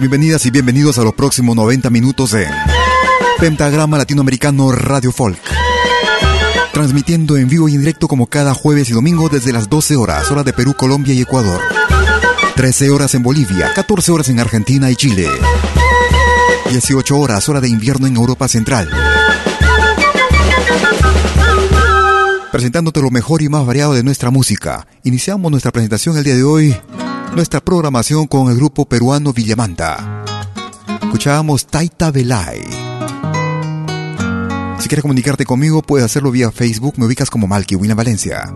Bienvenidas y bienvenidos a los próximos 90 minutos de Pentagrama Latinoamericano Radio Folk. Transmitiendo en vivo y en directo como cada jueves y domingo desde las 12 horas, hora de Perú, Colombia y Ecuador. 13 horas en Bolivia, 14 horas en Argentina y Chile. 18 horas, hora de invierno en Europa Central. Presentándote lo mejor y más variado de nuestra música. Iniciamos nuestra presentación el día de hoy nuestra programación con el grupo peruano Villamanta. Escuchábamos Taita Belay. Si quieres comunicarte conmigo, puedes hacerlo vía Facebook. Me ubicas como Malky William Valencia.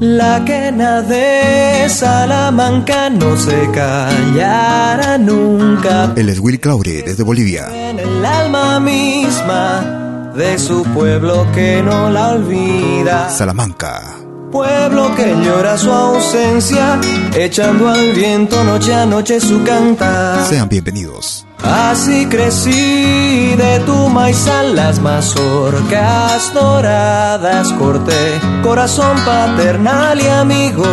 La quena de Salamanca no se callará nunca. Él es Will Claure, desde Bolivia. En el alma misma de su pueblo que no la olvida. Salamanca pueblo que llora su ausencia, echando al viento noche a noche su cantar. Sean bienvenidos. Así crecí de tu maizal las mazorcas doradas corté, corazón paternal y amigo.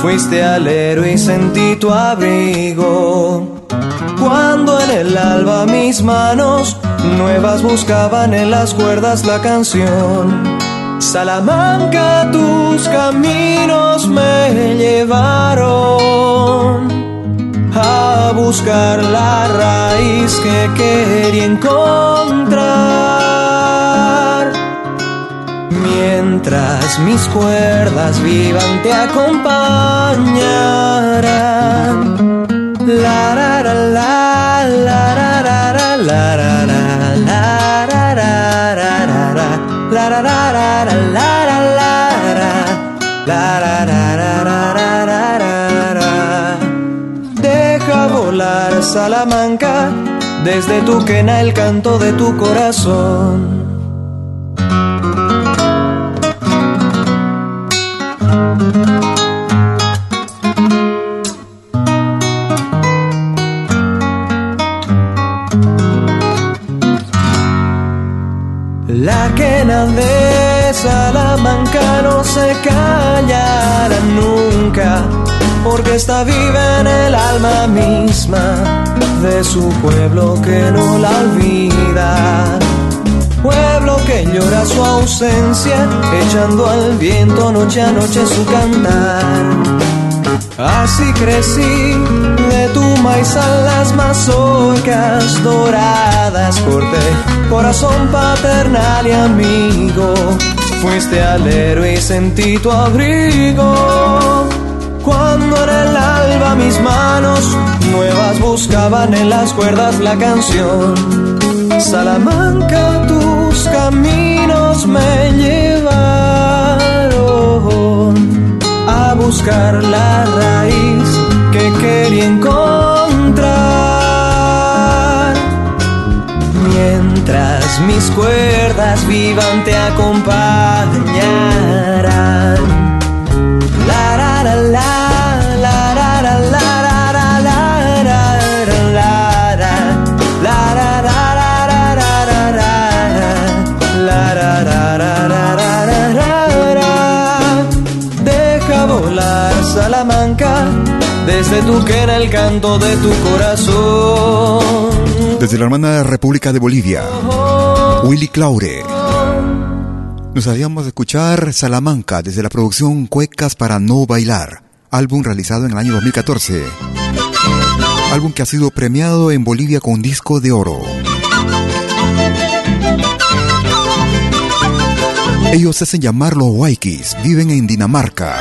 Fuiste alero y sentí tu abrigo. Cuando en el alba mis manos nuevas buscaban en las cuerdas la canción Salamanca tus caminos me llevaron a buscar la raíz que quería encontrar. Mientras mis cuerdas vivan te acompañarán. La la la la la la la. la. Deja volar Salamanca, desde tu quena el canto de tu corazón. De Salamanca no se callará nunca, porque está viva en el alma misma de su pueblo que no la olvida. Pueblo que llora su ausencia, echando al viento noche a noche su cantar. Así crecí de tu maíz a las mazorcas doradas corté corazón paternal y amigo. Fuiste alero y sentí tu abrigo. Cuando en el alba mis manos nuevas buscaban en las cuerdas la canción. Salamanca tus caminos me llevaron buscar la raíz que quería encontrar. Mientras mis cuerdas vivan te acompañarán. Tu que era el canto de tu corazón. Desde la hermana República de Bolivia, Willy Claure. Nos habíamos de escuchar Salamanca desde la producción Cuecas para no bailar, álbum realizado en el año 2014. Álbum que ha sido premiado en Bolivia con disco de oro. Ellos hacen llamar los Waikis, viven en Dinamarca.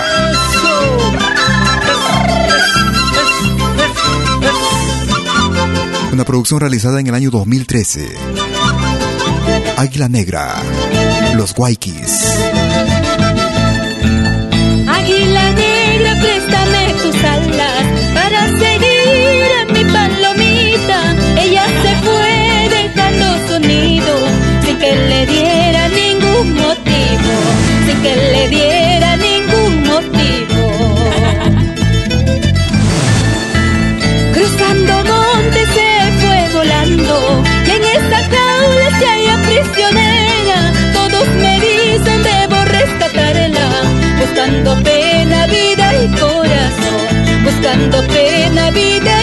Una producción realizada en el año 2013. Águila Negra, Los Waikis. Águila Negra, préstame tus alas para seguir en mi palomita. Ella se fue dejando su nido sin que le diera ningún motivo, sin que le diera buscando pena, vida y corazón, buscando pena, vida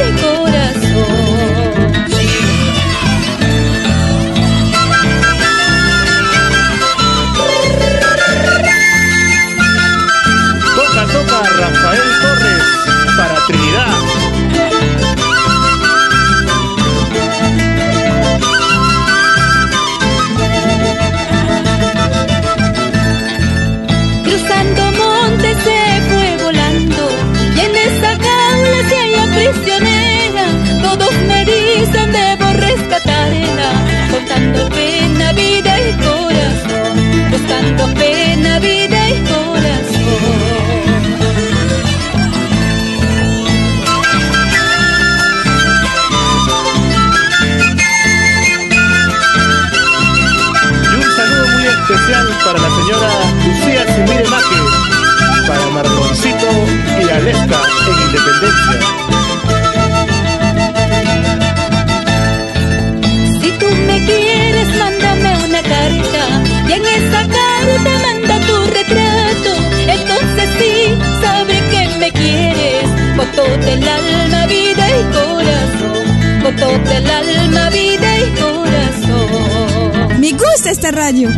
Si tú me quieres, mándame una carta y en esa carta manda tu retrato. Entonces sí, sabré que me quieres con del alma, vida y corazón. Con del alma, vida y corazón. Me gusta esta radio.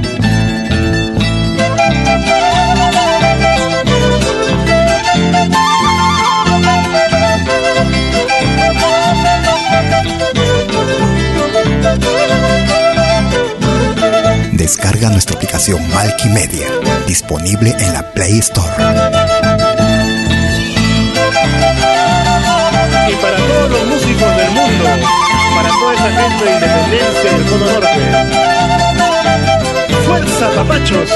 Descarga nuestra aplicación Media, disponible en la Play Store. Y para todos los músicos del mundo, para toda esa gente de independencia del Cono Norte. ¡Fuerza, papachos!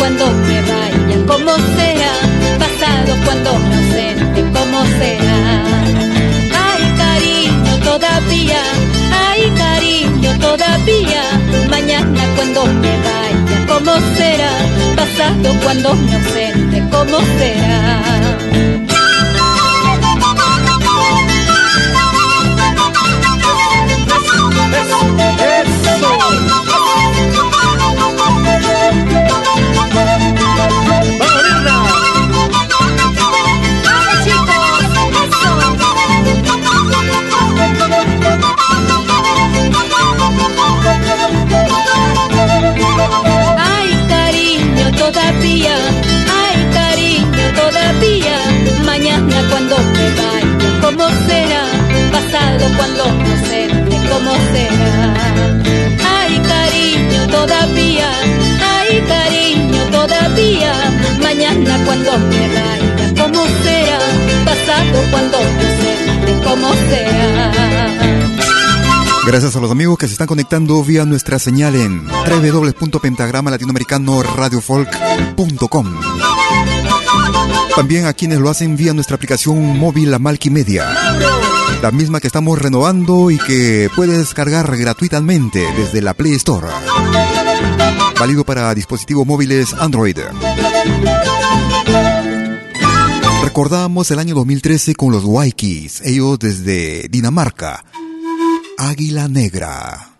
Cuando me vaya, ¿cómo será? Pasado cuando me ausente, ¿cómo será? Ay, cariño, todavía, ay, cariño, todavía, mañana cuando me vaya, ¿cómo será? Pasado cuando me ausente, ¿cómo será? Cuando no sé cómo será. Ay, cariño, todavía, ay, cariño, todavía. Mañana cuando me vaya, ¿cómo será? Pasado cuando no sé cómo será. Gracias a los amigos que se están conectando vía nuestra señal en www.pentagrama latinoamericano radiofolk.com. También a quienes lo hacen vía nuestra aplicación móvil La Media la misma que estamos renovando y que puedes descargar gratuitamente desde la Play Store. Válido para dispositivos móviles Android. Recordamos el año 2013 con los Waikis, ellos desde Dinamarca. Águila Negra.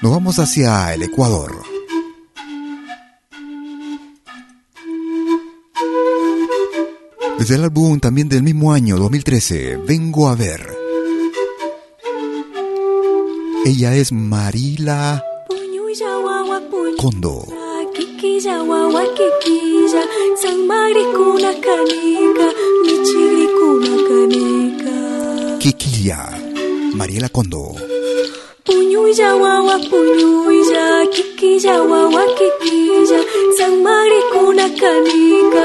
Nos vamos hacia el Ecuador. Desde el álbum también del mismo año, 2013, Vengo a ver. Ella es Marila Kondo. Kikilla, Mariela Kondo. Puñuya wawa puñuya, kikilla wawa kikilla, san maricuna canica,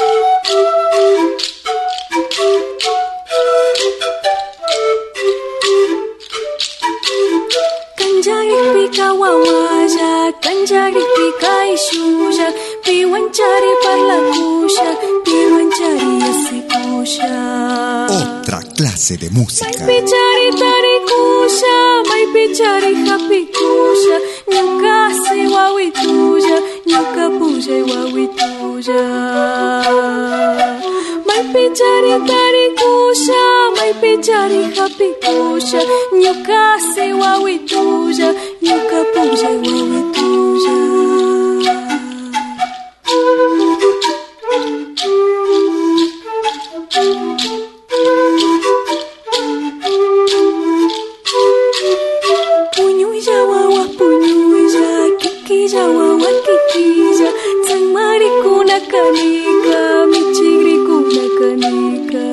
wakakukta uyashpaka hakuñuka waninkami Kanjarikpika wawalla Kanjarikpika ishulla Piwanchari parlakusha Piwanchari asikusha Otra clase de música pichari happy tuya, ñuka se wawi tuya, ñuka puya jawawan kikija Sang mariku nakanika Michigriku nakanika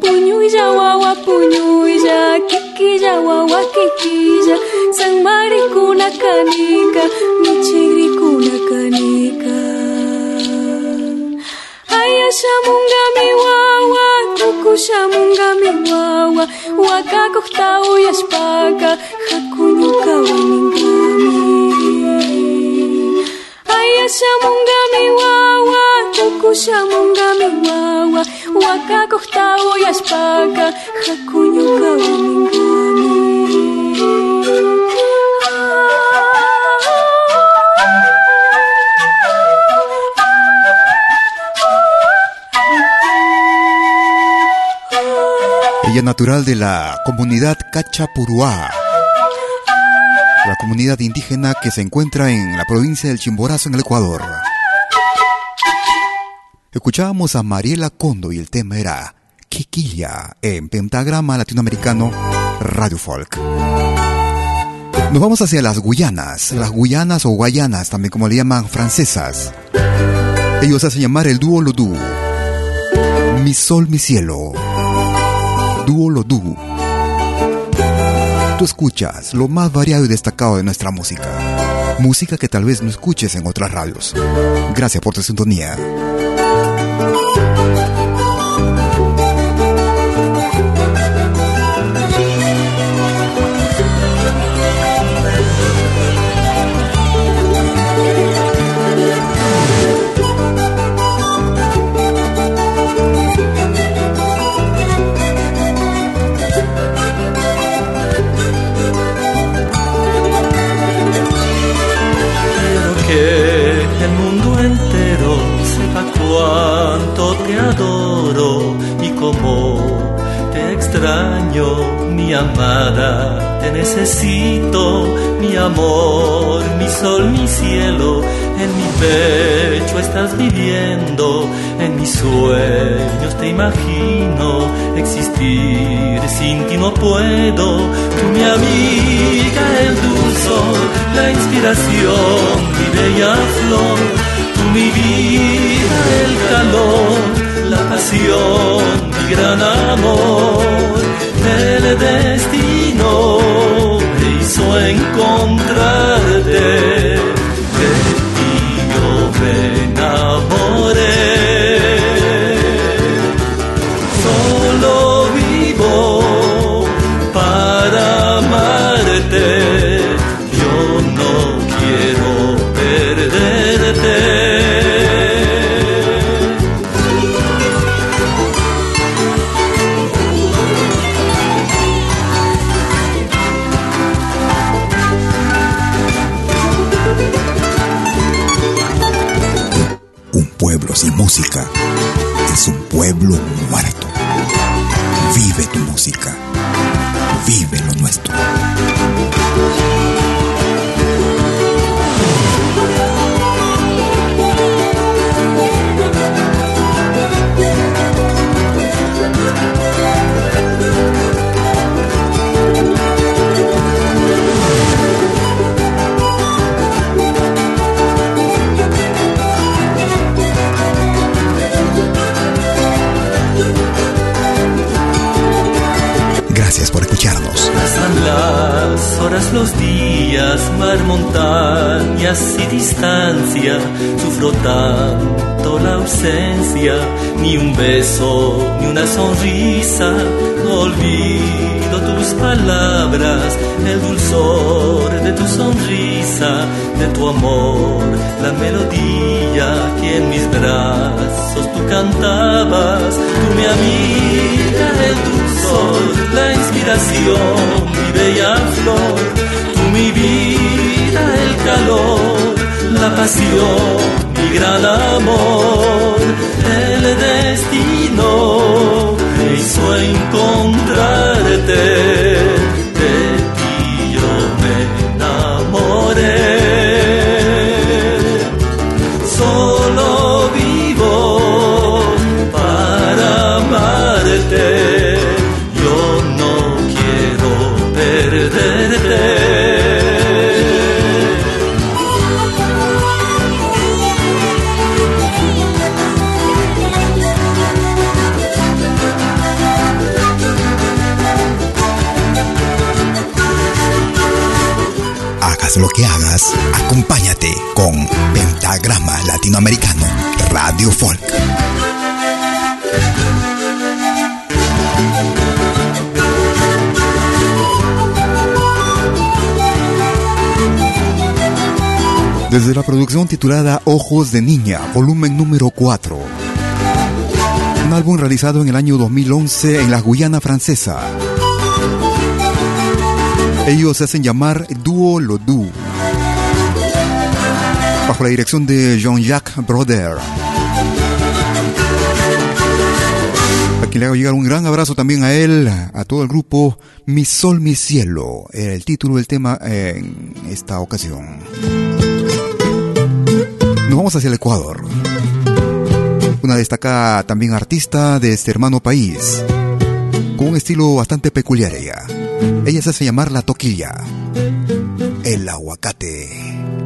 Punyui jawawa punyui ja Kiki jawawa kikija Sang mariku nakanika Michigriku nakanika Aya shamunga miwawa Kuku shamunga miwawa Wakakohtau yashpaka Hakunyuka waninga uyashpaka hakuñuqa waningami ayashamungami wawa kushamungami wawa wakakuqta uyashpaka hakuñuqa waningami Ella natural de la comunidad Cachapuruá, comunidad indígena que se encuentra en la provincia del Chimborazo en el Ecuador. Escuchábamos a Mariela Condo y el tema era Kikilla en pentagrama latinoamericano Radio Folk. Nos vamos hacia las Guyanas, las Guyanas o Guayanas, también como le llaman francesas. Ellos hacen llamar el dúo Lodú. Mi sol, mi cielo. Dúo Lodú. Tú escuchas lo más variado y destacado de nuestra música. Música que tal vez no escuches en otras radios. Gracias por tu sintonía. Necesito, mi amor, mi sol, mi cielo, en mi pecho estás viviendo, en mis sueños te imagino, existir sin ti no puedo, tú mi amiga, el dulzor, la inspiración, mi bella flor, tú mi vida, el calor, la pasión, mi gran amor el destino me hizo encontrarte, de ti yo me enamoré. Horas, los días, mar, montañas y distancia, sufro tanto la ausencia, ni un beso, ni una sonrisa, no olvido tus palabras, el dulzor de tu sonrisa, de tu amor, la melodía que en mis brazos tú cantabas, tú mi amiga, el dulzor, la inspiración bella flor, tú mi vida, el calor, la pasión, mi gran amor, el destino me hizo encontrarte que hagas, acompáñate con Pentagrama Latinoamericano Radio Folk. Desde la producción titulada Ojos de Niña, volumen número 4. Un álbum realizado en el año 2011 en la Guyana francesa. Ellos se hacen llamar Duo Lodu. Bajo la dirección de Jean-Jacques Broder. A quien le hago llegar un gran abrazo también a él, a todo el grupo Mi Sol, Mi Cielo. Era el título del tema en esta ocasión. Nos vamos hacia el Ecuador. Una destacada también artista de este hermano país, con un estilo bastante peculiar ella. Ella se hace llamar la toquilla, el aguacate.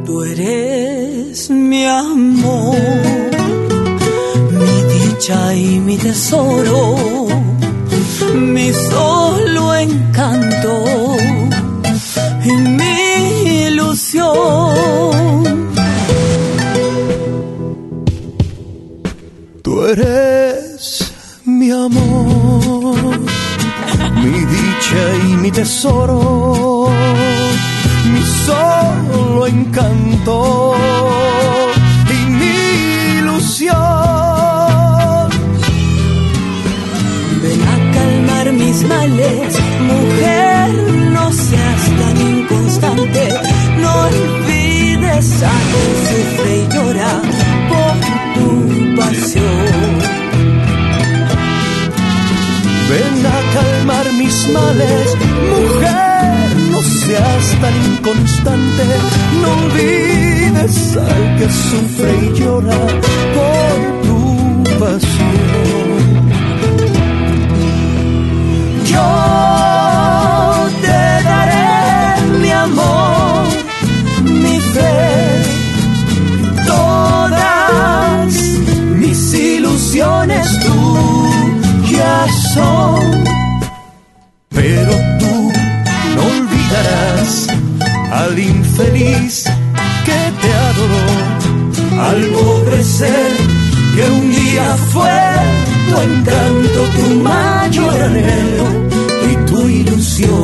Tú eres mi amor, mi dicha y mi tesoro, mi solo encanto y mi ilusión. Tú eres mi amor, mi dicha y mi tesoro, encanto y mi ilusión. Ven a calmar mis males, mujer, no seas tan inconstante, no olvides a quien sufre y llora por tu pasión. Ven a calmar mis males, mujer, no seas tan inconstante, no olvides al que sufre y llora por tu pasión. Yo te daré mi amor, mi fe, todas mis ilusiones tuyas son. Pero tú al infeliz que te adoró, al pobre ser que un día fue tu encanto, tu mayor anhelo y tu ilusión.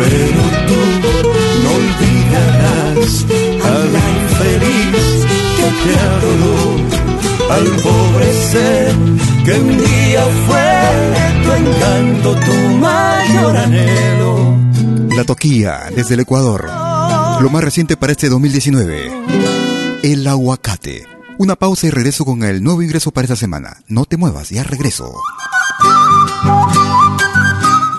Pero tú no olvidarás a la infeliz que te adoró al pobre ser que un día fue tu encanto, tu mayor anhelo. La Toquilla, desde el Ecuador. Lo más reciente para este 2019. El aguacate. Una pausa y regreso con el nuevo ingreso para esta semana. No te muevas, ya regreso.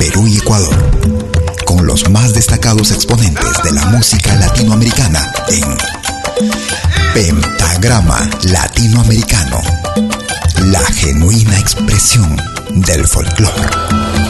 Perú y Ecuador, con los más destacados exponentes de la música latinoamericana en Pentagrama Latinoamericano, la genuina expresión del folclore.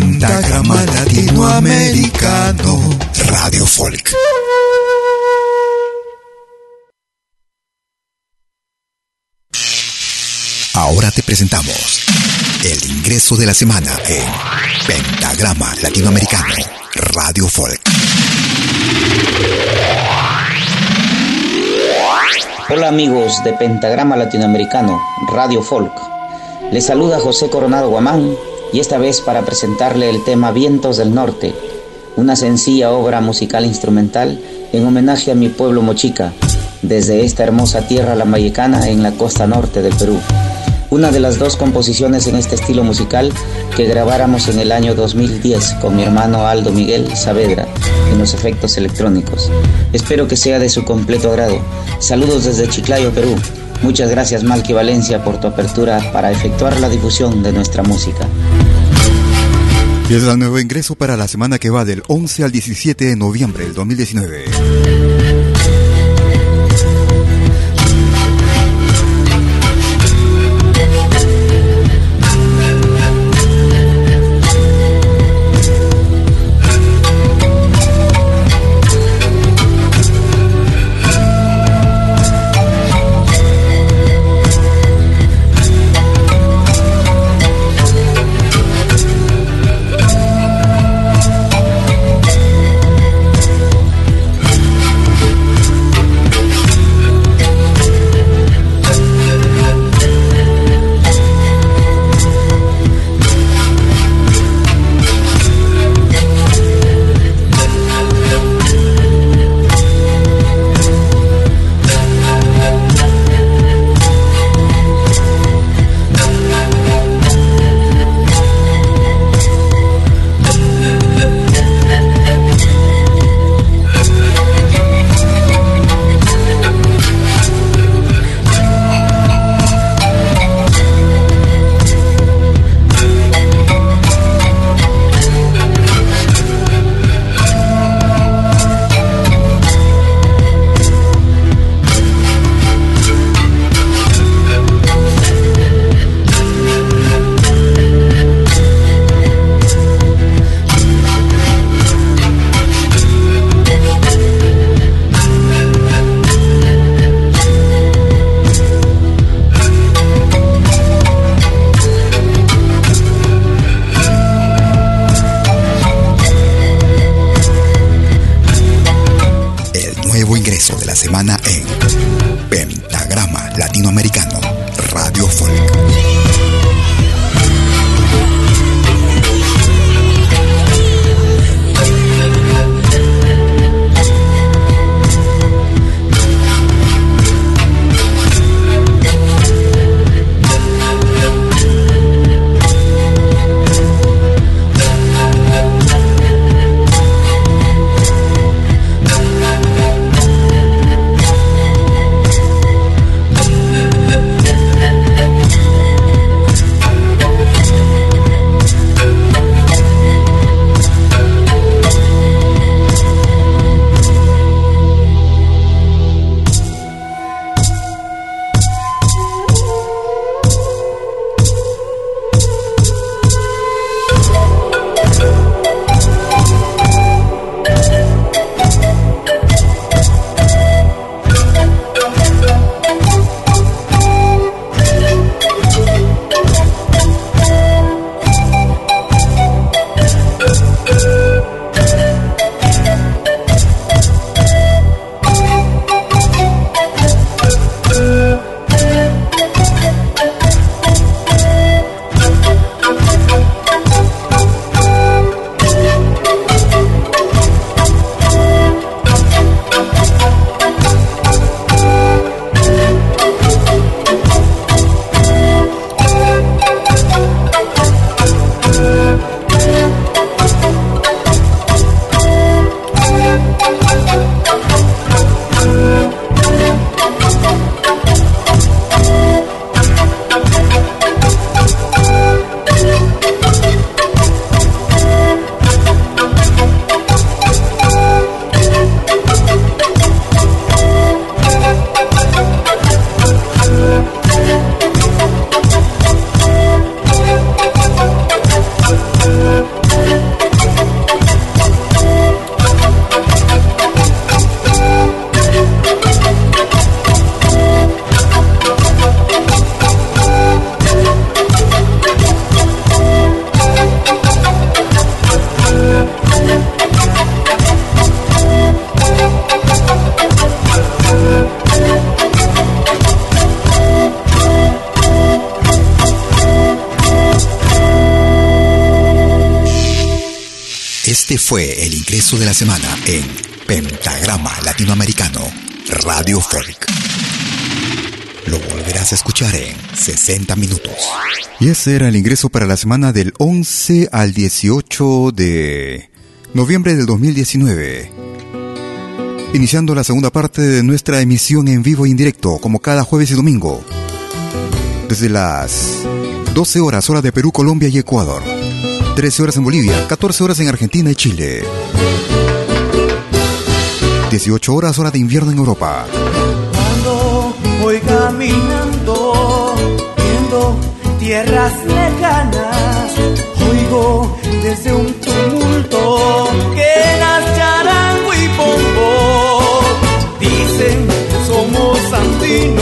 Pentagrama Latinoamericano Radio Folk. Ahora te presentamos el ingreso de la semana en Pentagrama Latinoamericano Radio Folk. Hola amigos de Pentagrama Latinoamericano, Radio Folk. Les saluda José Coronado Guamán y esta vez para presentarle el tema Vientos del Norte, una sencilla obra musical instrumental en homenaje a mi pueblo Mochica, desde esta hermosa tierra lamayecana en la costa norte del Perú. una de las dos composiciones en este estilo musical que grabáramos en el año 2010 con mi hermano Aldo Miguel Saavedra en los efectos electrónicos. Espero que sea de su completo agrado. Saludos desde Chiclayo, Perú. Muchas gracias Malky Valencia por tu apertura para efectuar la difusión de nuestra música. Y es el nuevo ingreso para la semana que va del 11 al 17 de noviembre del 2019. 60 minutos. Y ese era el ingreso para la semana del 11 al 18 de noviembre del 2019. Iniciando la segunda parte de nuestra emisión en vivo e indirecto, como cada jueves y domingo. Desde las 12 horas, hora de Perú, Colombia y Ecuador. 13 horas en Bolivia, 14 horas en Argentina y Chile. 18 horas, hora de invierno en Europa. Cuando voy caminando, tierras lejanas, oigo desde un tumulto que las charango y pombo dicen somos andinos,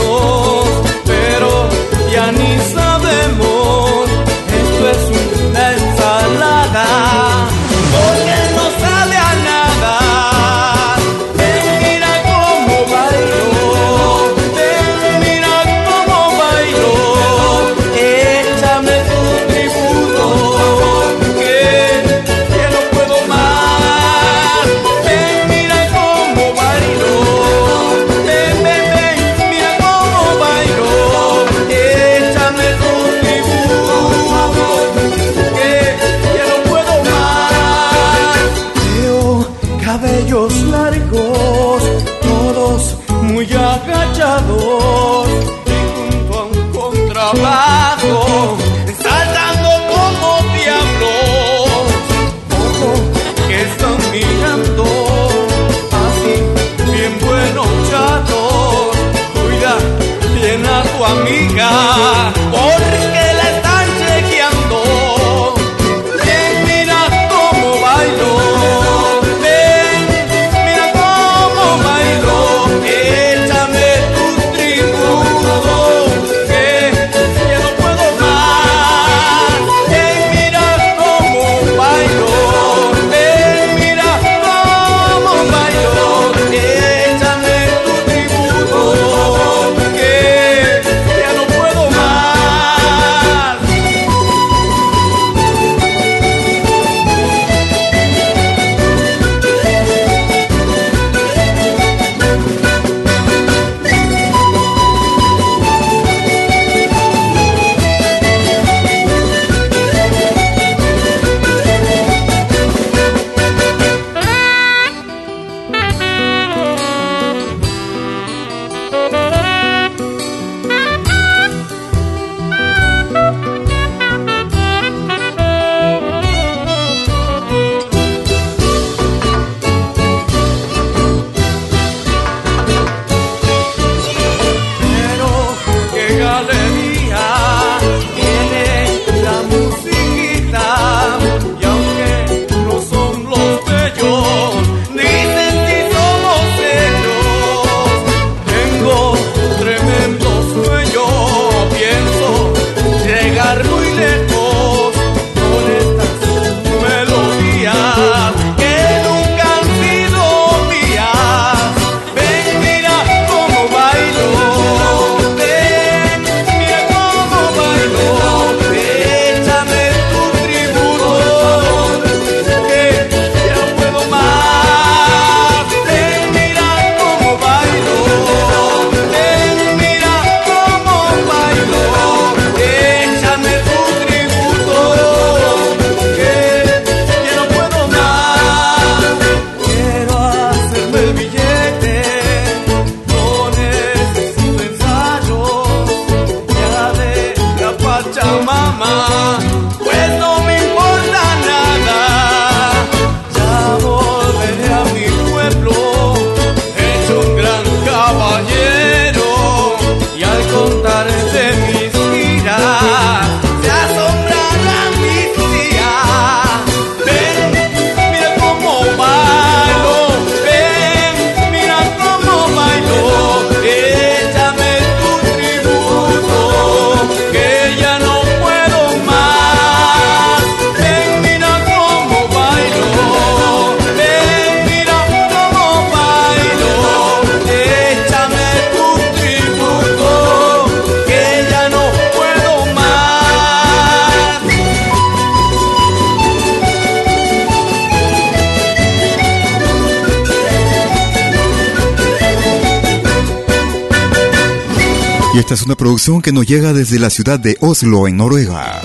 esta es una producción que nos llega desde la ciudad de Oslo, en Noruega.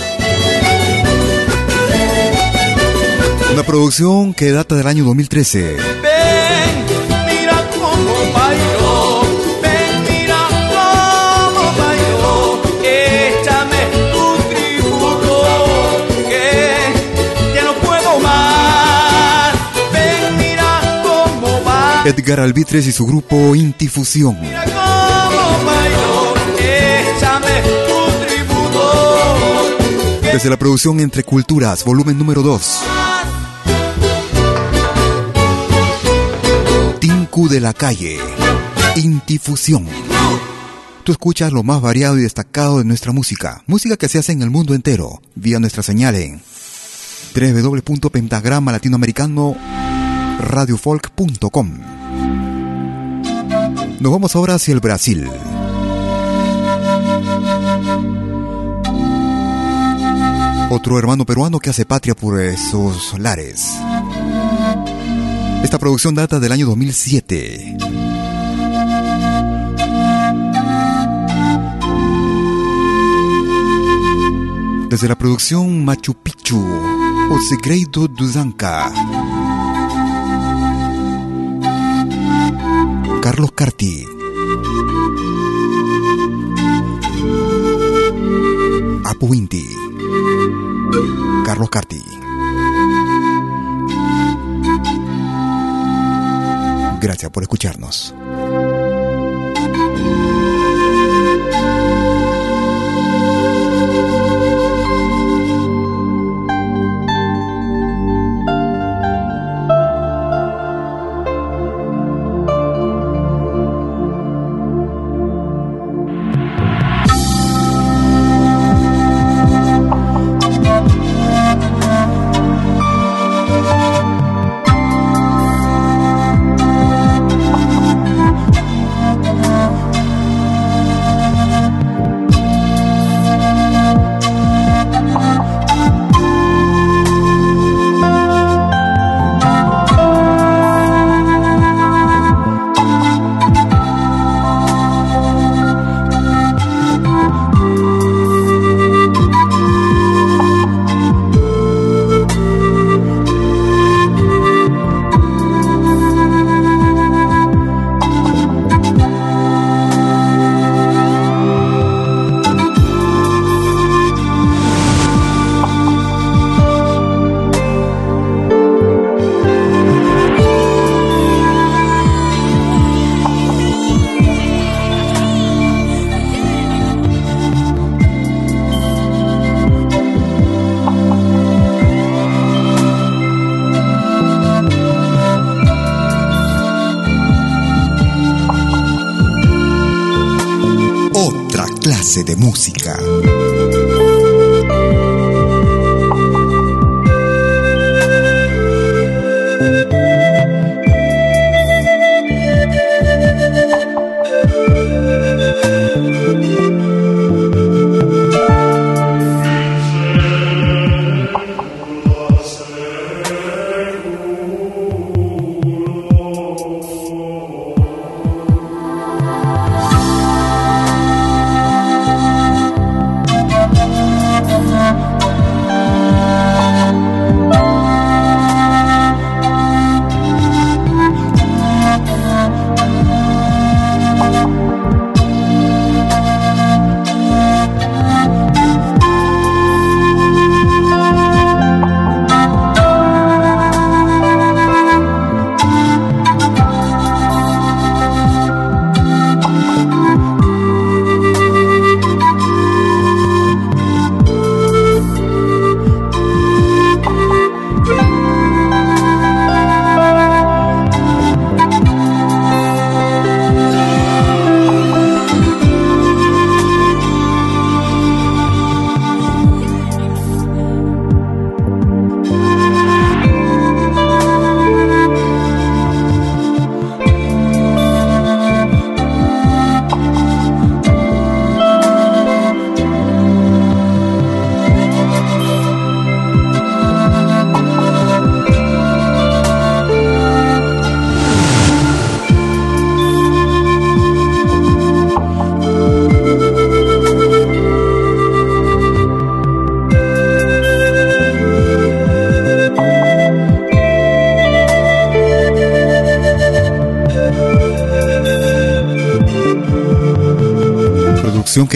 Una producción que data del año 2013. Ven, mira cómo bailo. Ven, mira cómo bailo. Échame tu tributo, que ya no puedo más. Ven, mira cómo bailo. Edgar Albitres y su grupo Intifusión. Desde la producción Entre Culturas, volumen número 2. Tinku de la calle. Intifusión. Tú escuchas lo más variado y destacado de nuestra música. Música que se hace en el mundo entero, vía nuestra señal en www.pentagrama latinoamericano radiofolk.com. Nos vamos ahora hacia el Brasil. Otro hermano peruano que hace patria por esos lares. Esta producción data del año 2007. Desde la producción Machu Picchu, O Segredo. Carlos Carti. Apu Inti. Carlos Carti. Gracias por escucharnos.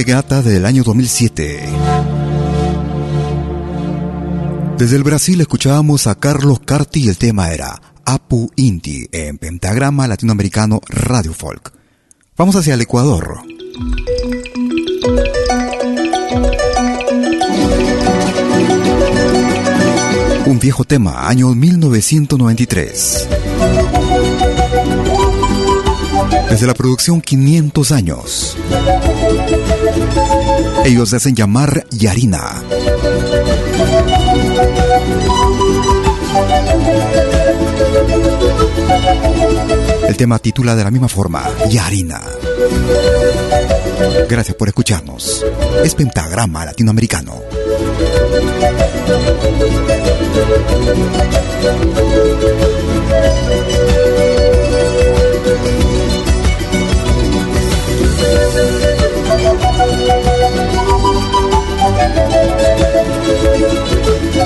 Que data del año 2007. Desde el Brasil escuchábamos a Carlos Carti y el tema era Apu Inti en Pentagrama Latinoamericano Radio Folk. Vamos hacia el Ecuador. Un viejo tema, año 1993. Desde la producción 500 años. Ellos hacen llamar Yarina. El tema titula de la misma forma, Yarina. Gracias por escucharnos. Es Pentagrama Latinoamericano.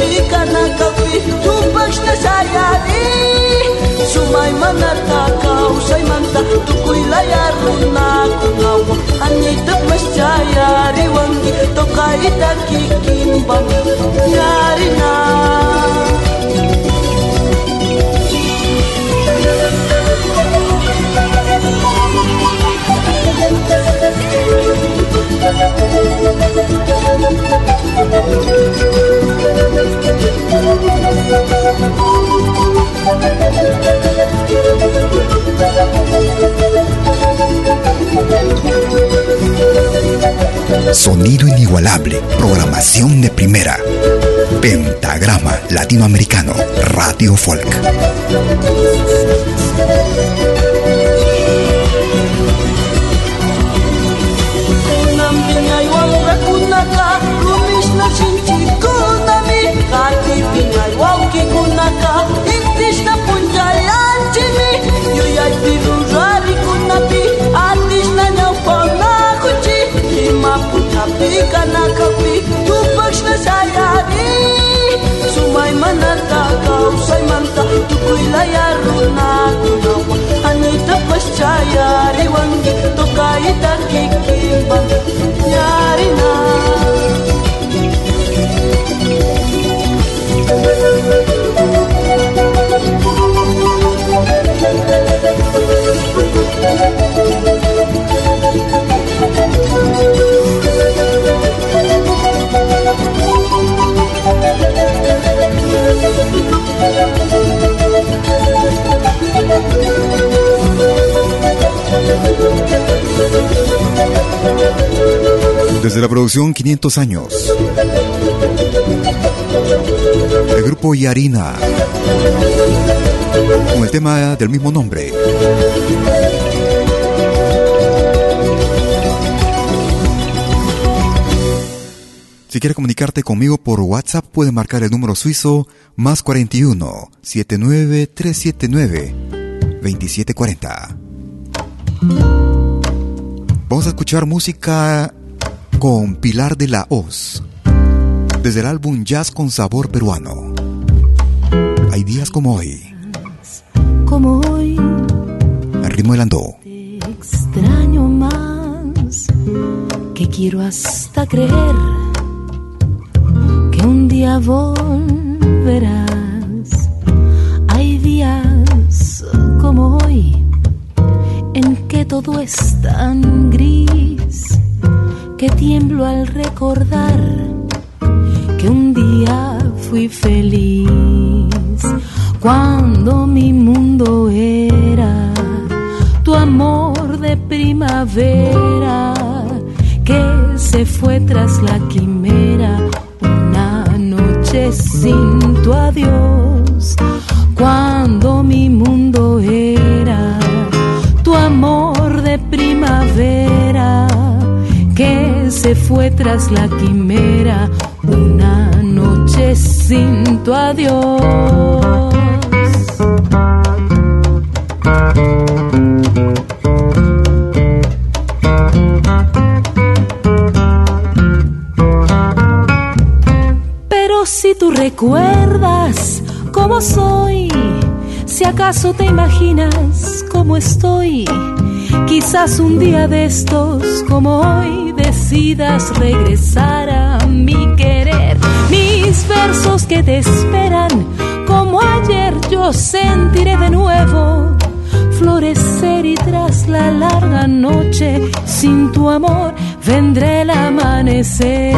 Fikanakafi, tumpaksta sayari Sumay manartakaw, say Sonido inigualable, programación de primera. Pentagrama Latinoamericano, Radio Folk. ronaka tukuila ya runakunakwa anitapascha yari wange tokaitakikimba yarina Thank you. Desde la producción 500 años. El grupo Yarina. Con el tema del mismo nombre. Si quieres comunicarte conmigo por WhatsApp, puedes marcar el número suizo más 41 79 379 2740. Vamos a escuchar música con Pilar de la Hoz, desde el álbum Jazz con Sabor Peruano. Hay días como hoy. Como hoy. El ritmo del andó. Te extraño más que quiero hasta creer que un día volverás. Todo es tan gris que tiemblo al recordar que un día fui feliz. Cuando mi mundo era tu amor de primavera se fue tras la quimera una noche sin tu adiós, fue tras la quimera una noche sin tu adiós. Pero si tú recuerdas cómo soy, si acaso te imaginas cómo estoy, quizás un día de estos como hoy decidas regresar a mi querer. Mis versos que te esperan, como ayer yo sentiré de nuevo florecer y tras la larga noche sin tu amor vendré el amanecer.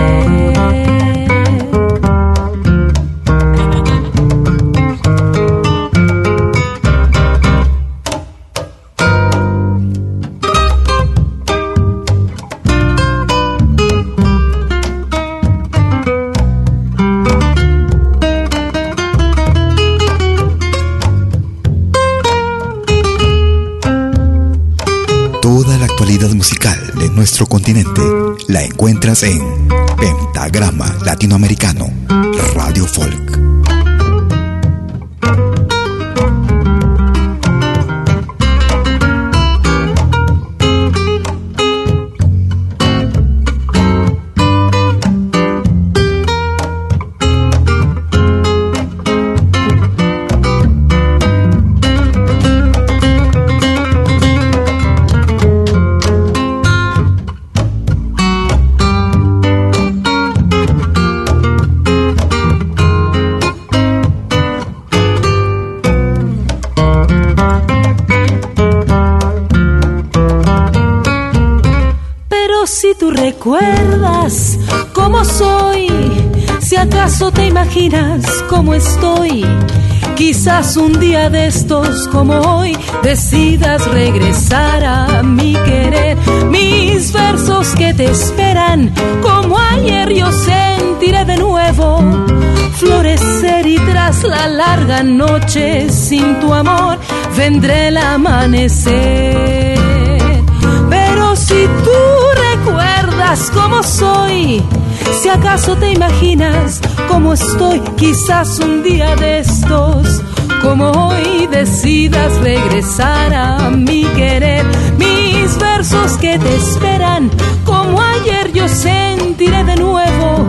La encuentras en Pentagrama Latinoamericano, Radio Folk. Recuerdas cómo soy, si acaso te imaginas cómo estoy, quizás un día de estos como hoy decidas regresar a mi querer. Mis versos que te esperan, como ayer yo sentiré de nuevo florecer y tras la larga noche sin tu amor vendré el amanecer. Pero si tú cómo soy, si acaso te imaginas cómo estoy, quizás un día de estos, como hoy decidas regresar a mi querer. Mis versos que te esperan, como ayer yo sentiré de nuevo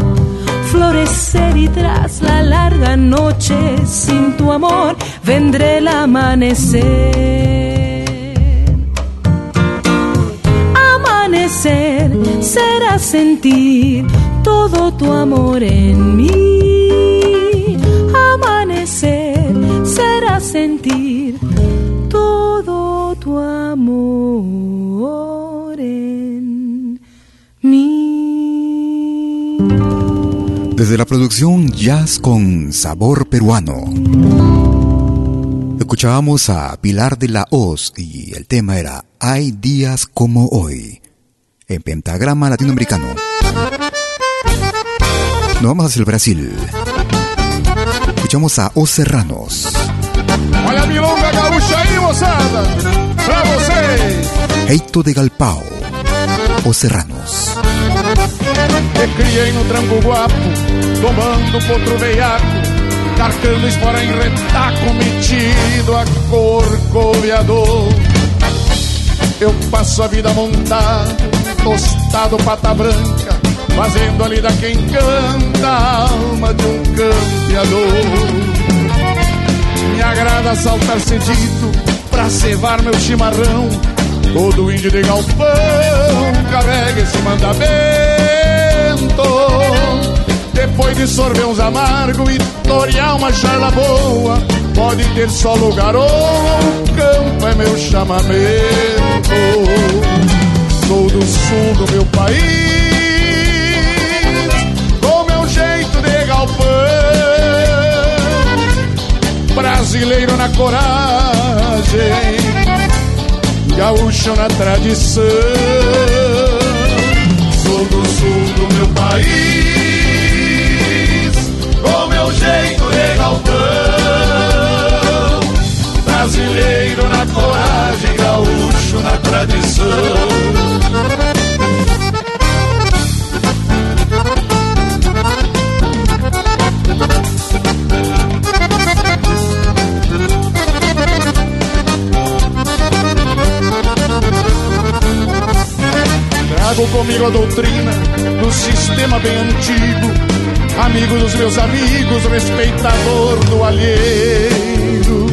florecer y tras la larga noche sin tu amor vendré el amanecer. Será sentir todo tu amor en mí. Amanecer será sentir todo tu amor en mí. Desde la producción Jazz con Sabor Peruano. Escuchábamos a Pilar de la Hoz y el tema era Hay días como hoy, en pentagrama latinoamericano. Nos vamos hacia el Brasil. Escuchamos a Os Serranos. Olha a milonga gaúcha aí, moçada! Pra vocês! Eito de Galpao. Os Serranos. Me criei no tranco guapo, tomando potro veiaco, carcando espora em retaco, metido a corcoviador. Eu passo a vida montado, tostado pata branca, fazendo ali da quem canta a alma de um campeador. Me agrada saltar cedito pra cevar meu chimarrão. Todo índio de galpão carrega esse mandamento. Depois de sorver uns amargos e torear uma charla boa, pode ter só lugar ou campo é meu chamamento. Sou do sul do meu país, com meu jeito de galpão. Brasileiro na coragem, gaúcho na tradição. Sou do sul do meu país, com meu jeito de galpão. Brasileiro na coragem, gaúcho na tradição. Trago comigo a doutrina do sistema bem antigo, amigo dos meus amigos, respeitador do alheiro.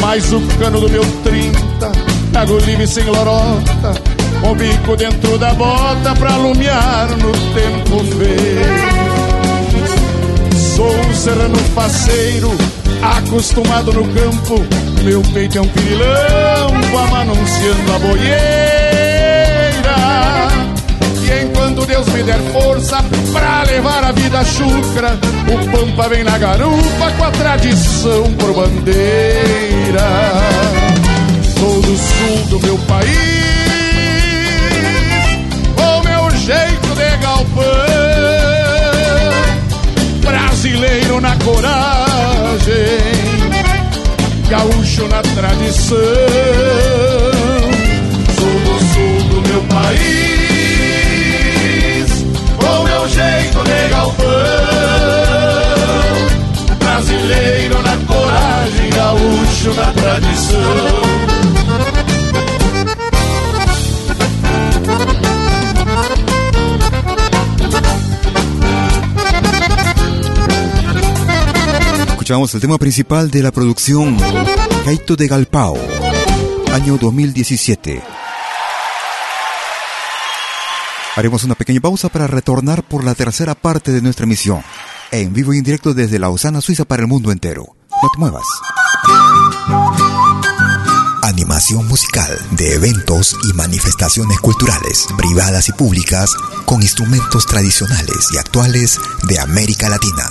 Mas o cano do meu trinta trago livre sem lorota, com o bico dentro da bota pra alumiar no tempo feio. Sou um serrano faceiro, acostumado no campo, meu peito é um pirilampo, anunciando a boieira. E enquanto Deus me der força pra levar a vida chucra, o Pampa vem na garupa com a tradição por bandeira. Sou do sul do meu país, o meu jeito de galpão, brasileiro na coragem gaúcho na tradição. Sou do sul do meu país, com meu jeito de galpão. Brasileiro na coragem, gaúcho na tradição. Escuchamos el tema principal de la producción Gaito de Galpao, año 2017. Haremos una pequeña pausa para retornar por la tercera parte de nuestra emisión, en vivo y en directo desde Lausana, Suiza para el mundo entero. No te muevas. Animación musical de eventos y manifestaciones culturales, privadas y públicas, con instrumentos tradicionales y actuales de América Latina.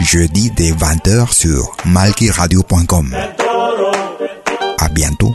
Jeudi dès 20h sur malkiradio.com. À bientôt.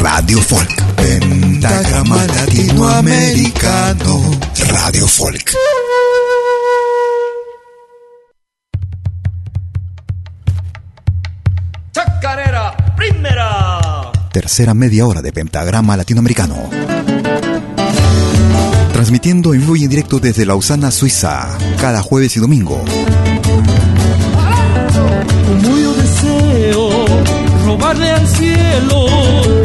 Radio Folk. Pentagrama Latinoamericano Radio Folk. Chacarera, primera. Tercera media hora de Pentagrama Latinoamericano. Transmitiendo en vivo y en directo desde Lausana, Suiza, cada jueves y domingo. Como yo deseo robarle al cielo el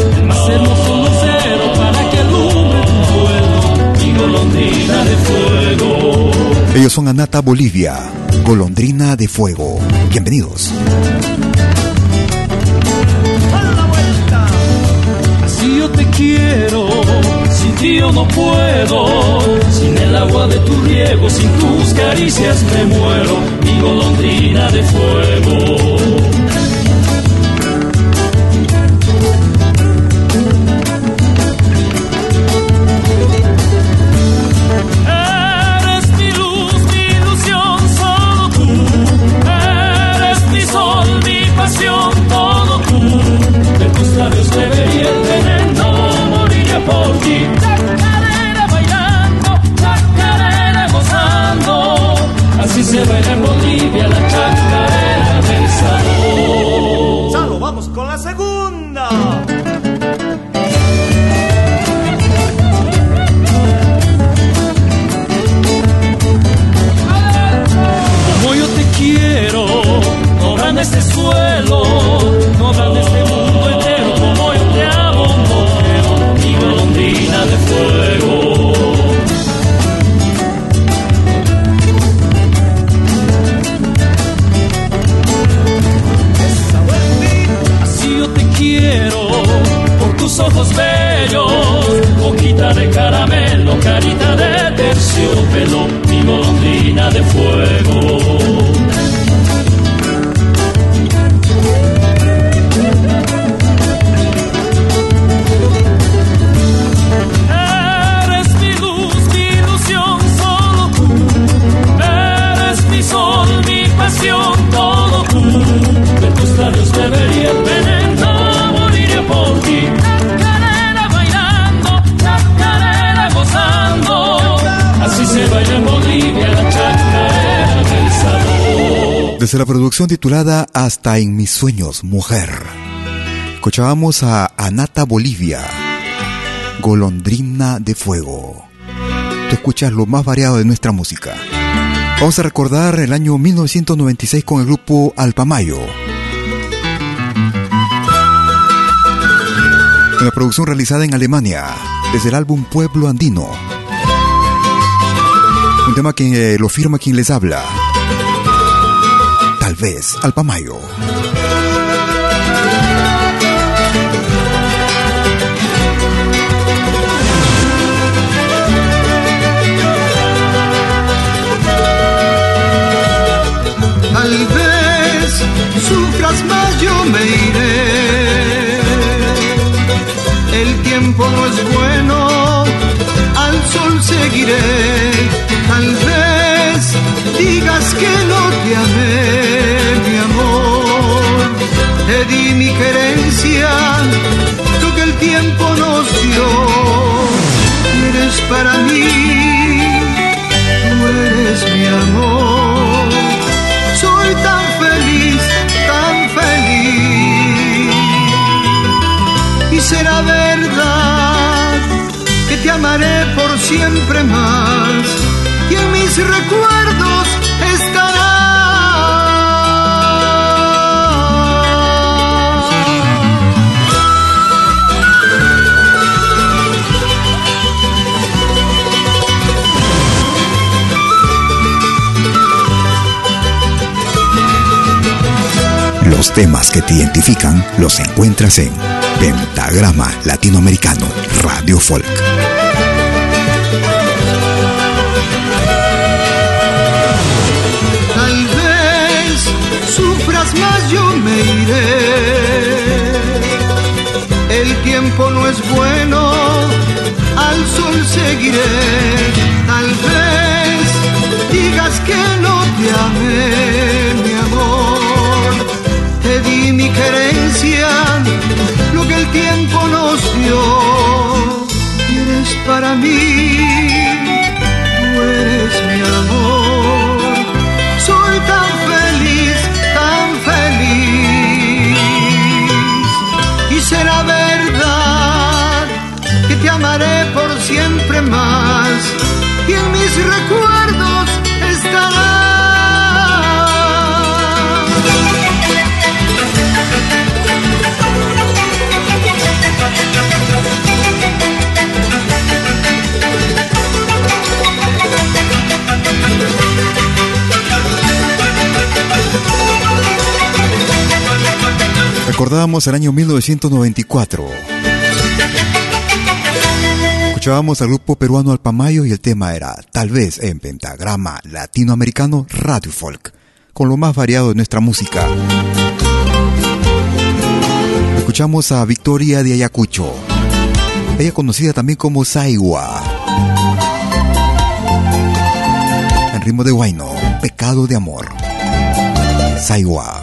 más hermoso lucero para que alumbre tu vuelo y golondrina de fuego. Ellos son Anata Bolivia, Golondrina de Fuego. Bienvenidos. Así yo te quiero, sin ti yo no puedo, sin el agua de tu riego, sin tus caricias me muero, mi golondrina de fuego. Se baila Bolivia titulada Hasta en mis sueños, mujer. Escuchábamos a Anata Bolivia, Golondrina de Fuego. Tú escuchas lo más variado de nuestra música. Vamos a recordar el año 1996 con el grupo Alpamayo. Una producción realizada en Alemania, desde el álbum Pueblo Andino. Un tema que eh, lo firma quien les habla, Tal vez Alpamayo. Tal vez sufras más, yo me iré. El tiempo no es bueno, al sol seguiré. Tal vez digas que no te amé. Te di mi querencia, lo que el tiempo nos dio. Eres para mí, tú eres mi amor soy tan feliz, tan feliz. Y será verdad que te amaré por siempre más y en mis recuerdos Los temas que te identifican los encuentras en Pentagrama Latinoamericano Radio Folk. Tal vez sufras más, yo me iré. El tiempo no es bueno, al sol seguiré. Tal vez digas que no te amé, nos dio. Y eres para mí, Recordábamos el año 1994. Escuchábamos al grupo peruano Alpamayo y el tema era Tal vez en pentagrama latinoamericano Radio Folk, con lo más variado de nuestra música. Escuchamos a Victoria de Ayacucho, ella conocida también como Saiwa. En ritmo de Huayno, Pecado de Amor. Saiwa.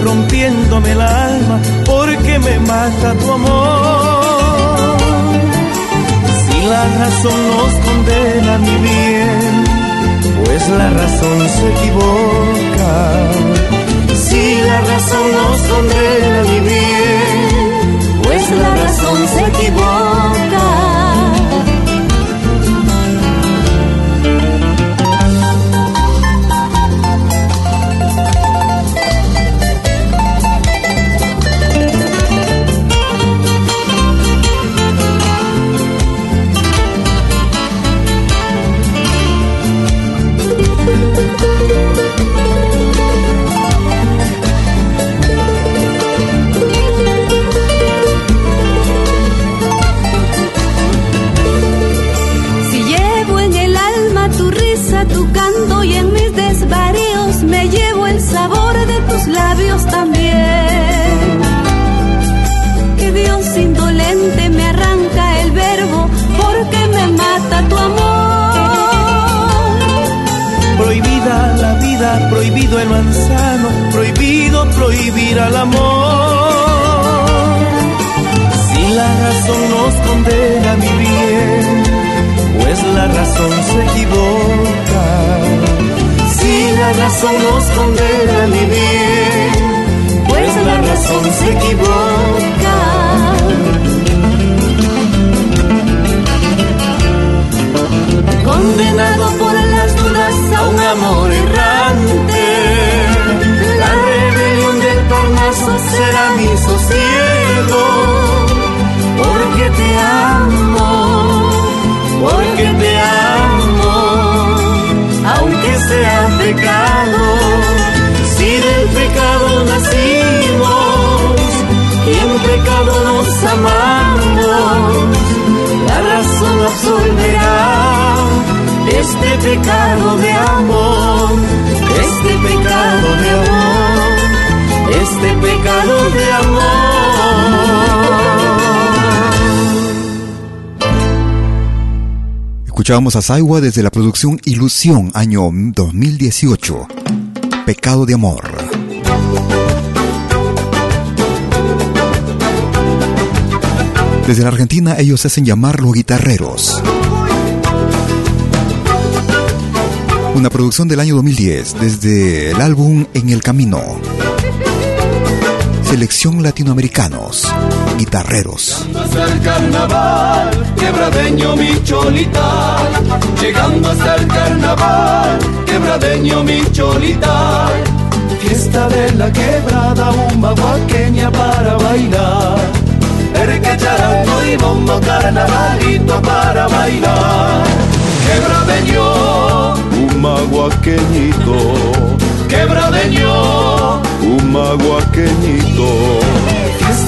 Rompiéndome el alma porque me mata tu amor. Si la razón nos condena, mi bien, pues la razón se equivoca. Si la razón nos condena, mi bien, Pues la razón se equivoca. Escuchábamos a Saiwa desde la producción Ilusión, año 2018. Pecado de amor. Desde la Argentina ellos se hacen llamar los guitarreros. Una producción del año 2010 desde el álbum En el Camino. Selección Latinoamericanos, guitarreros. Llegando hasta el carnaval, quebradeño mi cholita. Llegando hasta el carnaval, quebradeño mi cholita. Fiesta de la quebrada, un guaqueña para bailar. Erque charango y bombo, carnavalito para bailar. Quebradeño, un maguaqueñito. Quebradeño, un maguaqueñito.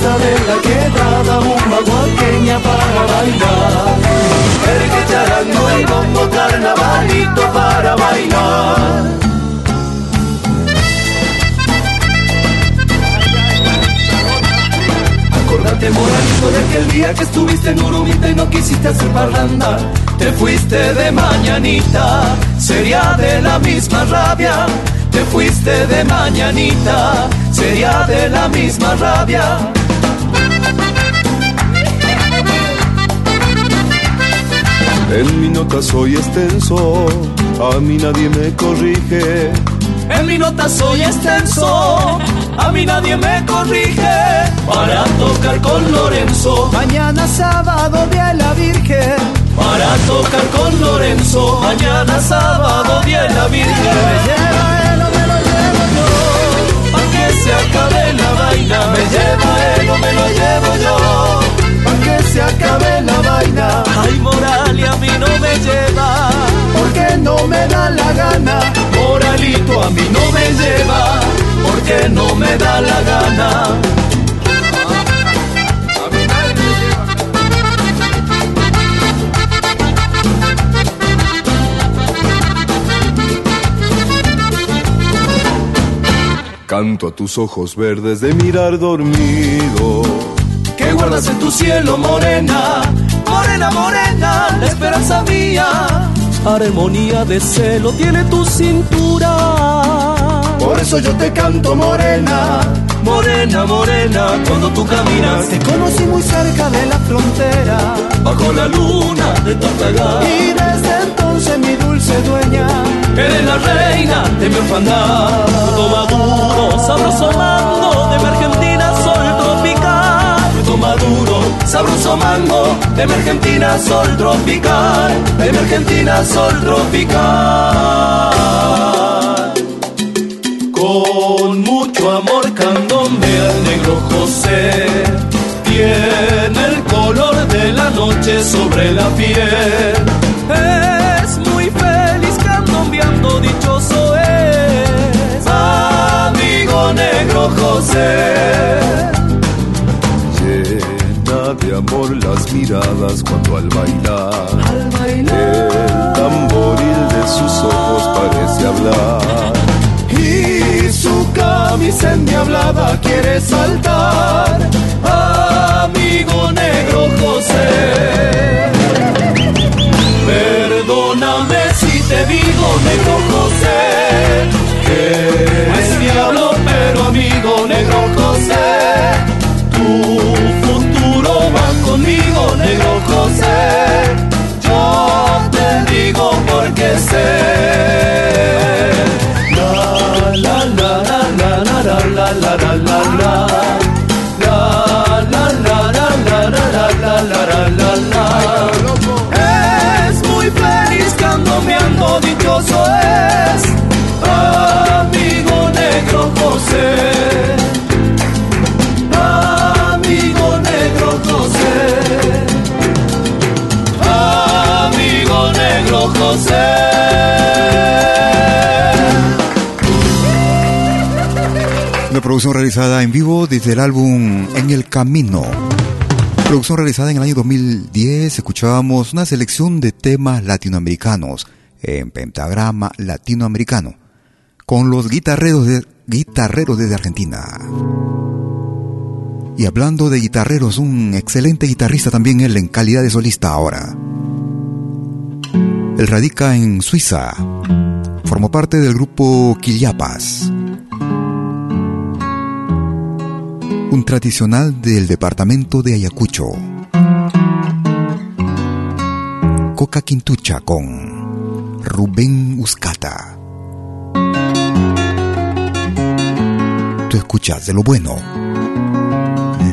De la quebrada, un maguaqueña para bailar. Ergue charango y bombo, carnavalito para bailar. Acordate, moralito, de aquel día que estuviste en Urumita y no quisiste hacer parranda. Te fuiste de mañanita, sería de la misma rabia. Te fuiste de mañanita, sería de la misma rabia. En mi nota soy extenso, a mí nadie me corrige. En mi nota soy extenso, a mí nadie me corrige. Para tocar con Lorenzo, Mañana sábado de la Virgen. para tocar con Lorenzo, mañana sábado día de la Virgen. Me lleva él o me lo llevo yo. Pa' que se acabe la vaina, me lleva él o me lo llevo yo. Se acabe la vaina. Ay, moral y a mí no me lleva. Porque no me da la gana. Moralito a mí no me lleva, porque no me da la gana. Canto a tus ojos verdes de mirar dormido. Guardas en tu cielo, morena, morena, morena, la esperanza mía. Armonía de celo tiene tu cintura. Por eso yo te canto, morena, morena, morena, cuando tú caminas. Te conocí muy cerca de la frontera. Bajo la luna de Tartagal. Y desde entonces mi dulce dueña. Eres la reina de mi orfandad. Fruto maduro, sabroso mango de mi Argentina. Fruto maduro, sabroso mango de Argentina, sol tropical. Argentina, sol tropical. Con mucho amor candombe al negro José. Tiene el color de la noche sobre la piel. Es muy feliz candombeando, dichoso es. Amigo negro José. De amor las miradas cuando al bailar, el tamboril de sus ojos parece hablar. Y su camisa endiablada quiere saltar, amigo negro José. Perdóname si te digo, negro José, que conmigo, negro José. Producción realizada en vivo desde el álbum En el Camino. Producción realizada en el año 2010, escuchábamos una selección de temas latinoamericanos en pentagrama latinoamericano, con los guitarreros, de, guitarreros desde Argentina. Y hablando de guitarreros, un excelente guitarrista también él en calidad de solista ahora. Él radica en Suiza, formó parte del grupo Quillapas un tradicional del departamento de Ayacucho. Coca Quintucha con Rubén Uscata. Tú escuchas de lo bueno,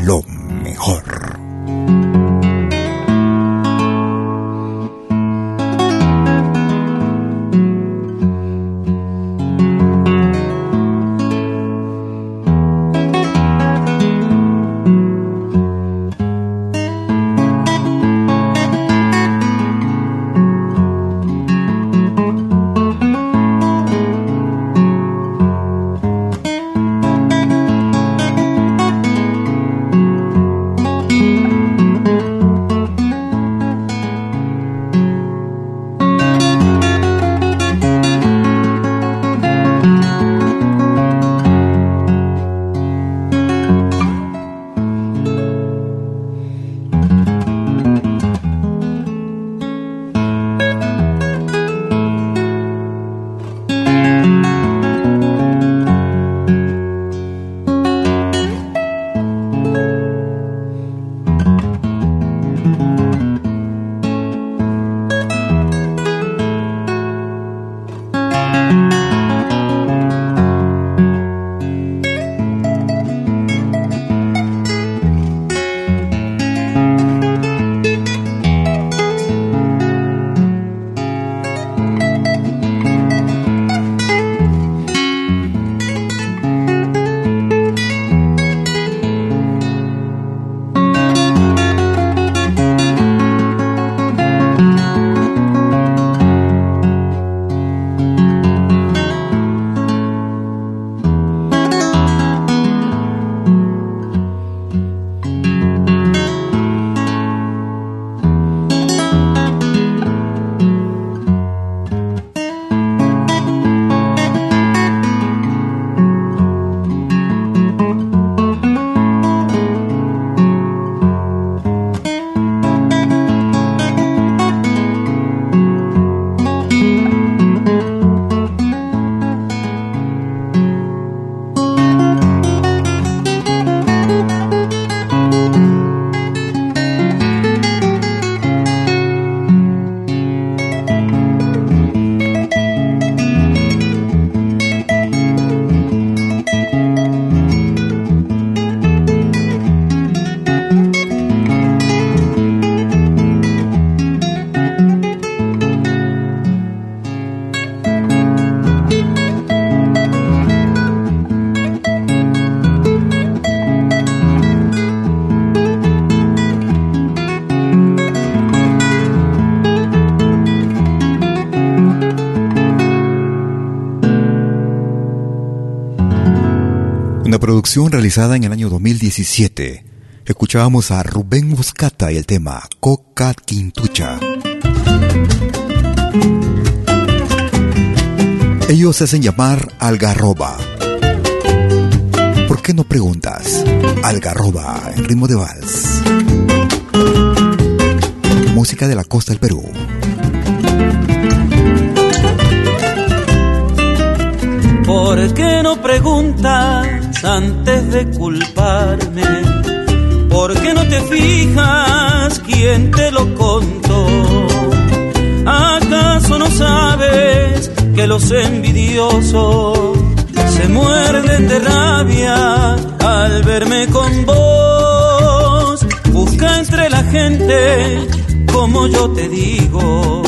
lo mejor. Producción realizada en el año 2017. Escuchábamos a Rubén Buscata y el tema Coca Quintucha. Ellos se hacen llamar Algarroba. ¿Por qué no preguntas? Algarroba en ritmo de vals. Música de la costa del Perú. ¿Por qué no preguntas? Antes de culparme. ¿Por qué no te fijas quién te lo contó? ¿Acaso no sabes que los envidiosos se muerden de rabia al verme con vos? Busca entre la gente como yo te digo.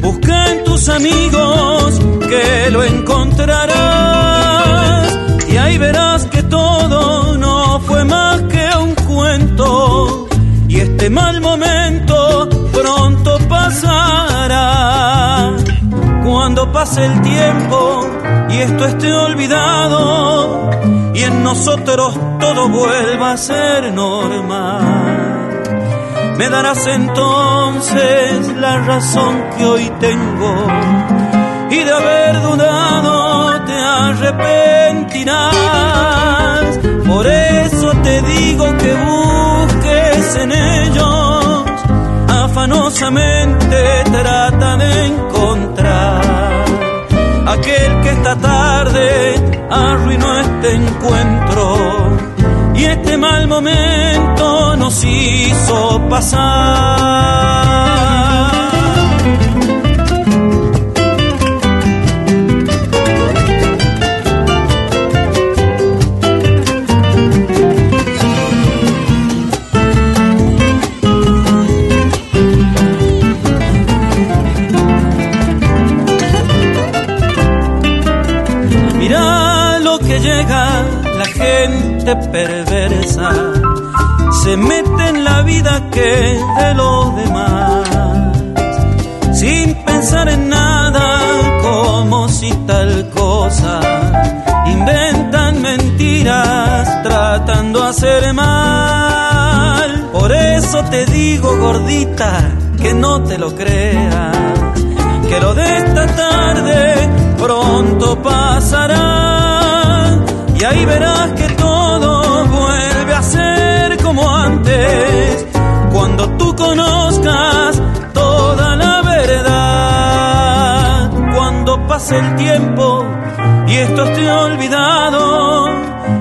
Busca en tus amigos que lo encontrarás este mal momento pronto pasará. Cuando pase el tiempo y esto esté olvidado y en nosotros todo vuelva a ser normal. Me darás entonces la razón que hoy tengo y de haber dudado te arrepentirás. Por eso te digo que en ellos, afanosamente trata de encontrar aquel que esta tarde arruinó este encuentro y este mal momento nos hizo pasar. Perversa se mete en la vida que de los demás, sin pensar en nada como si tal cosa. Inventan mentiras tratando de hacer mal. Por eso te digo, gordita, que no te lo creas, que lo de esta tarde pronto pasará. Y ahí verás el tiempo y esto esté olvidado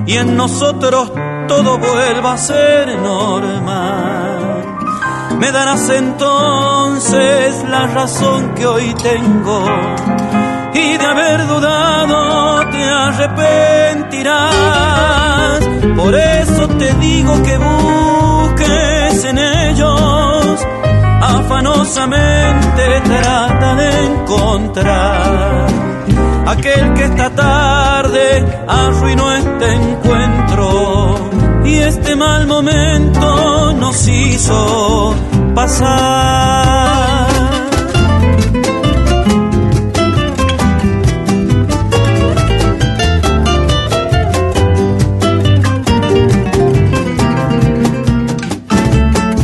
y en nosotros todo vuelva a ser normal. Me darás entonces la razón que hoy tengo y de haber dudado te arrepentirás. Por eso te digo que busques en ellos, afanosamente trata de encontrar aquel que esta tarde arruinó este encuentro y este mal momento nos hizo pasar.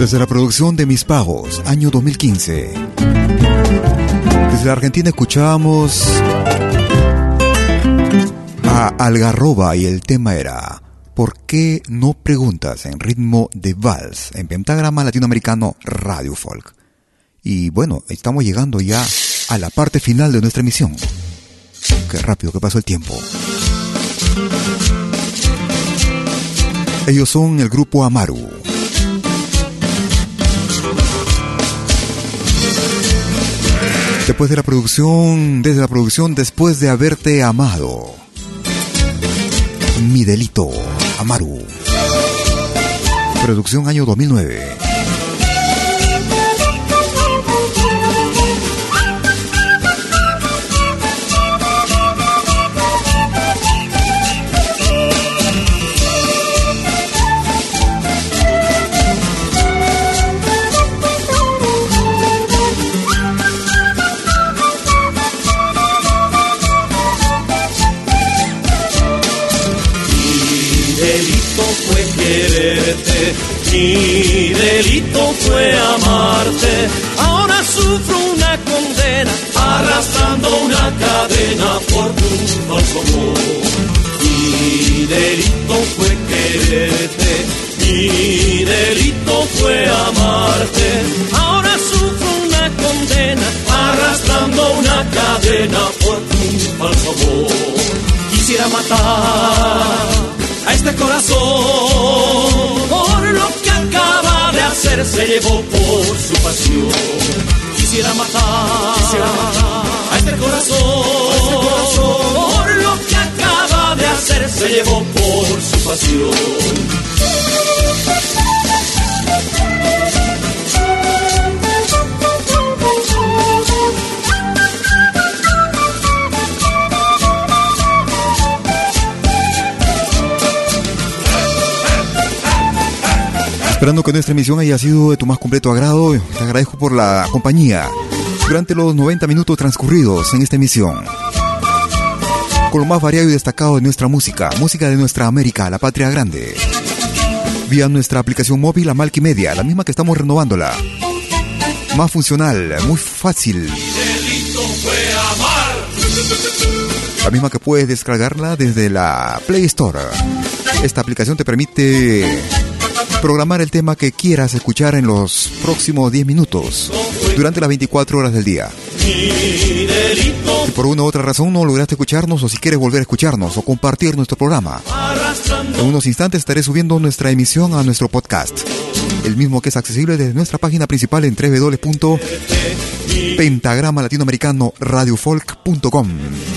Desde la producción de Mis Pagos, año 2015. Desde Argentina escuchábamos a Algarroba y el tema era ¿Por qué no preguntas en ritmo de vals en pentagrama latinoamericano Radio Folk? Y bueno, estamos llegando ya a la parte final de nuestra emisión. Qué rápido que pasó el tiempo. Ellos son el grupo Amaru. Después de la producción, desde la producción, después de haberte amado. Mi delito, Amaru. Producción año 2009. Mi delito fue amarte, ahora sufro una condena, arrastrando una cadena por tu falso amor. Mi delito fue quererte, mi delito fue amarte, ahora sufro una condena, arrastrando una cadena por tu falso amor. Quisiera matar este corazón se llevó por su pasión. Quisiera matar, quisiera matar a este corazón, este corazón por lo que acaba de hacer se llevó por su pasión. Esperando que nuestra emisión haya sido de tu más completo agrado, te agradezco por la compañía durante los 90 minutos transcurridos en esta emisión. Con lo más variado y destacado de nuestra música, música de nuestra América, la patria grande. Vía nuestra aplicación móvil, la Media, la misma que estamos renovándola. Más funcional, muy fácil. La misma que puedes descargarla desde la Play Store. Esta aplicación te permite programar el tema que quieras escuchar en los próximos 10 minutos, durante las 24 horas del día. Si por una u otra razón no lograste escucharnos o si quieres volver a escucharnos o compartir nuestro programa, en unos instantes estaré subiendo nuestra emisión a nuestro podcast, el mismo que es accesible desde nuestra página principal en www.pentagrama latinoamericano radiofolk.com.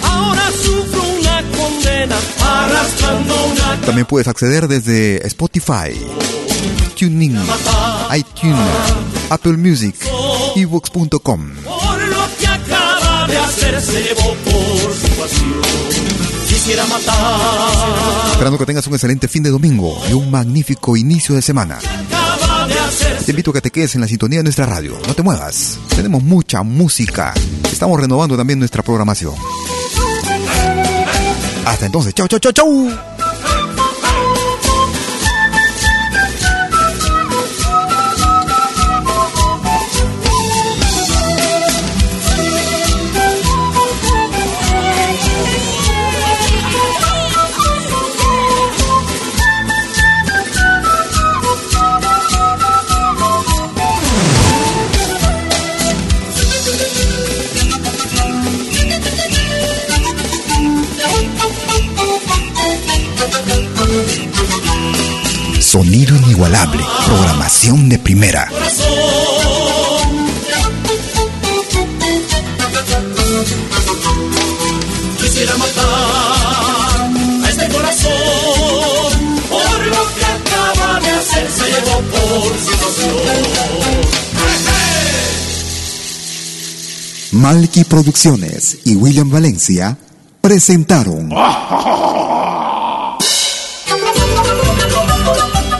Ahora sufro una condena arrastrando una También puedes acceder desde Spotify, TuneIn, iTunes, Apple Music, ebooks.com. por lo que acaba de hacer se llevó por su pasión. Quisiera matar, Esperando que tengas un excelente fin de domingo y un magnífico inicio de semana. Te invito a que te quedes en la sintonía de nuestra radio. No te muevas. Tenemos mucha música. Estamos renovando también nuestra programación. Hasta entonces. Chau, chau, chau, chau. Sonido inigualable. Programación de primera. Quisiera matar a este corazón por lo que acaba de hacer se llevó por su pasión. Malky Producciones y William Valencia presentaron